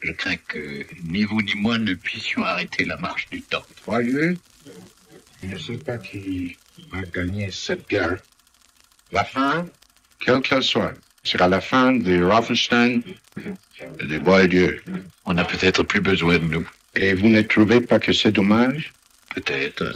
Je crains que ni vous ni moi ne puissions arrêter la marche du temps. Voyez, je ne sais pas qui va gagner cette guerre. La fin, quelle qu'elle soit, sera la fin des Rothenstein et des Bois-Dieu. On n'a peut-être plus besoin de nous. Et vous ne trouvez pas que c'est dommage? Peut-être.